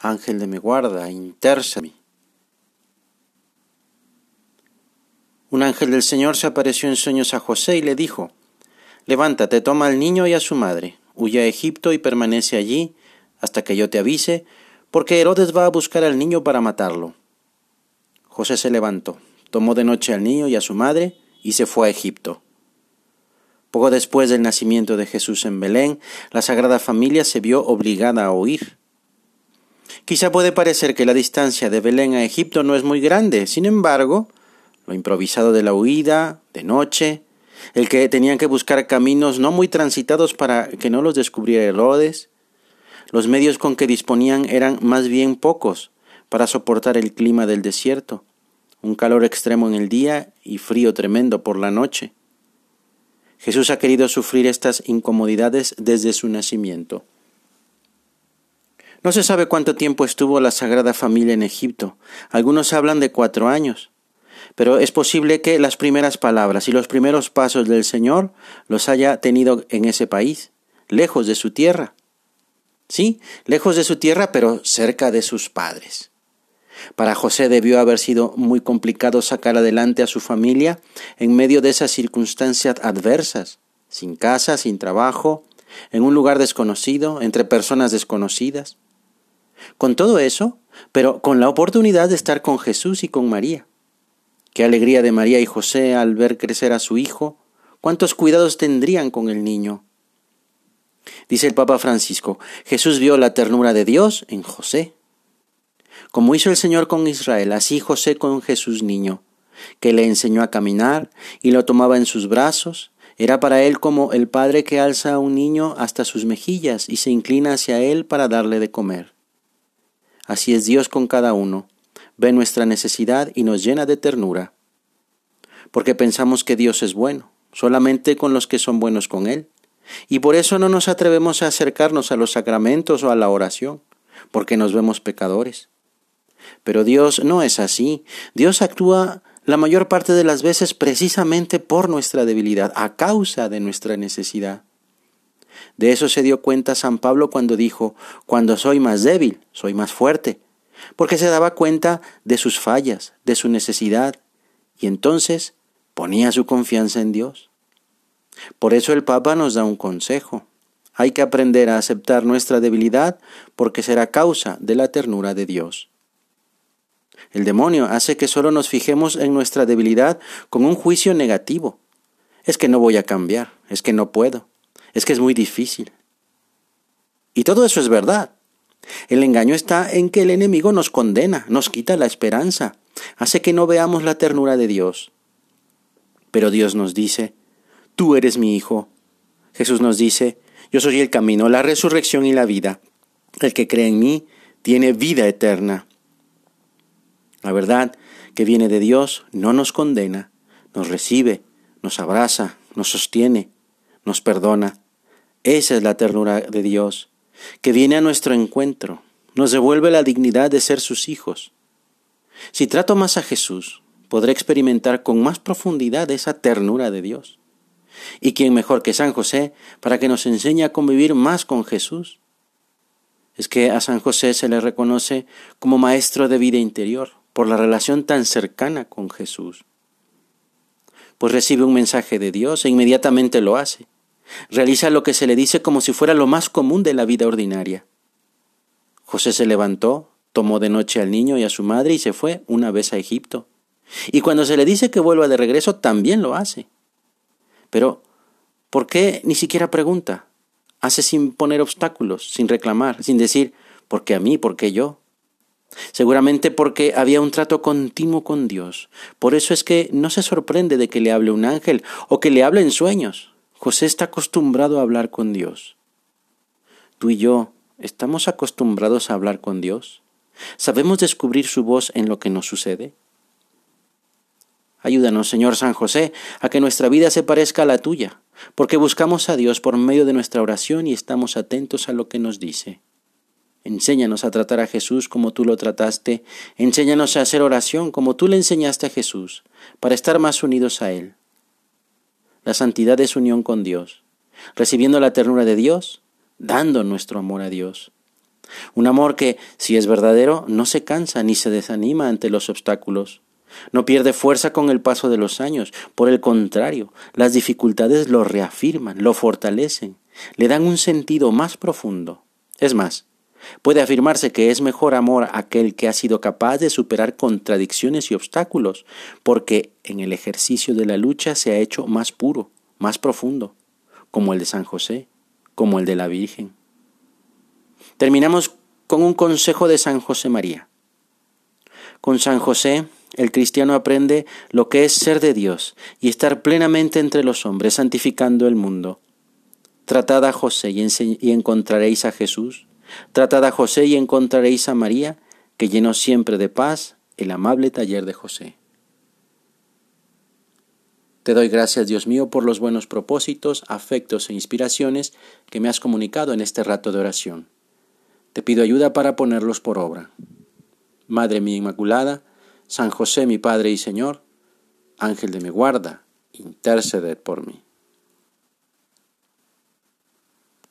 Ángel de mi guarda, intercede. Un ángel del Señor se apareció en sueños a José y le dijo, Levántate, toma al niño y a su madre, huye a Egipto y permanece allí hasta que yo te avise, porque Herodes va a buscar al niño para matarlo. José se levantó, tomó de noche al niño y a su madre y se fue a Egipto. Poco después del nacimiento de Jesús en Belén, la Sagrada Familia se vio obligada a huir. Quizá puede parecer que la distancia de Belén a Egipto no es muy grande, sin embargo, lo improvisado de la huida, de noche, el que tenían que buscar caminos no muy transitados para que no los descubriera Herodes, los medios con que disponían eran más bien pocos para soportar el clima del desierto, un calor extremo en el día y frío tremendo por la noche. Jesús ha querido sufrir estas incomodidades desde su nacimiento. No se sabe cuánto tiempo estuvo la Sagrada Familia en Egipto. Algunos hablan de cuatro años. Pero es posible que las primeras palabras y los primeros pasos del Señor los haya tenido en ese país, lejos de su tierra. Sí, lejos de su tierra, pero cerca de sus padres. Para José debió haber sido muy complicado sacar adelante a su familia en medio de esas circunstancias adversas, sin casa, sin trabajo, en un lugar desconocido, entre personas desconocidas. Con todo eso, pero con la oportunidad de estar con Jesús y con María. Qué alegría de María y José al ver crecer a su hijo. Cuántos cuidados tendrían con el niño. Dice el Papa Francisco, Jesús vio la ternura de Dios en José. Como hizo el Señor con Israel, así José con Jesús niño, que le enseñó a caminar y lo tomaba en sus brazos, era para él como el padre que alza a un niño hasta sus mejillas y se inclina hacia él para darle de comer. Así es Dios con cada uno. Ve nuestra necesidad y nos llena de ternura. Porque pensamos que Dios es bueno, solamente con los que son buenos con Él. Y por eso no nos atrevemos a acercarnos a los sacramentos o a la oración, porque nos vemos pecadores. Pero Dios no es así. Dios actúa la mayor parte de las veces precisamente por nuestra debilidad, a causa de nuestra necesidad. De eso se dio cuenta San Pablo cuando dijo, cuando soy más débil, soy más fuerte, porque se daba cuenta de sus fallas, de su necesidad, y entonces ponía su confianza en Dios. Por eso el Papa nos da un consejo. Hay que aprender a aceptar nuestra debilidad porque será causa de la ternura de Dios. El demonio hace que solo nos fijemos en nuestra debilidad con un juicio negativo. Es que no voy a cambiar, es que no puedo, es que es muy difícil. Y todo eso es verdad. El engaño está en que el enemigo nos condena, nos quita la esperanza, hace que no veamos la ternura de Dios. Pero Dios nos dice, tú eres mi hijo. Jesús nos dice, yo soy el camino, la resurrección y la vida. El que cree en mí tiene vida eterna. La verdad que viene de Dios no nos condena, nos recibe, nos abraza, nos sostiene, nos perdona. Esa es la ternura de Dios, que viene a nuestro encuentro, nos devuelve la dignidad de ser sus hijos. Si trato más a Jesús, podré experimentar con más profundidad esa ternura de Dios. ¿Y quién mejor que San José para que nos enseñe a convivir más con Jesús? Es que a San José se le reconoce como maestro de vida interior por la relación tan cercana con Jesús. Pues recibe un mensaje de Dios e inmediatamente lo hace. Realiza lo que se le dice como si fuera lo más común de la vida ordinaria. José se levantó, tomó de noche al niño y a su madre y se fue una vez a Egipto. Y cuando se le dice que vuelva de regreso, también lo hace. Pero, ¿por qué ni siquiera pregunta? Hace sin poner obstáculos, sin reclamar, sin decir, ¿por qué a mí? ¿Por qué yo? Seguramente porque había un trato continuo con Dios. Por eso es que no se sorprende de que le hable un ángel o que le hable en sueños. José está acostumbrado a hablar con Dios. Tú y yo, ¿estamos acostumbrados a hablar con Dios? ¿Sabemos descubrir su voz en lo que nos sucede? Ayúdanos, Señor San José, a que nuestra vida se parezca a la tuya, porque buscamos a Dios por medio de nuestra oración y estamos atentos a lo que nos dice. Enséñanos a tratar a Jesús como tú lo trataste, enséñanos a hacer oración como tú le enseñaste a Jesús, para estar más unidos a Él. La santidad es unión con Dios, recibiendo la ternura de Dios, dando nuestro amor a Dios. Un amor que, si es verdadero, no se cansa ni se desanima ante los obstáculos. No pierde fuerza con el paso de los años. Por el contrario, las dificultades lo reafirman, lo fortalecen, le dan un sentido más profundo. Es más, puede afirmarse que es mejor amor aquel que ha sido capaz de superar contradicciones y obstáculos, porque en el ejercicio de la lucha se ha hecho más puro, más profundo, como el de San José, como el de la Virgen. Terminamos con un consejo de San José María. Con San José, el cristiano aprende lo que es ser de Dios y estar plenamente entre los hombres, santificando el mundo. Tratad a José y, encontraréis a Jesús. Tratad a José y encontraréis a María, que llenó siempre de paz el amable taller de José. Te doy gracias, Dios mío, por los buenos propósitos, afectos e inspiraciones que me has comunicado en este rato de oración. Te pido ayuda para ponerlos por obra. Madre mía Inmaculada, San José mi Padre y Señor, Ángel de mi guarda, interceded por mí.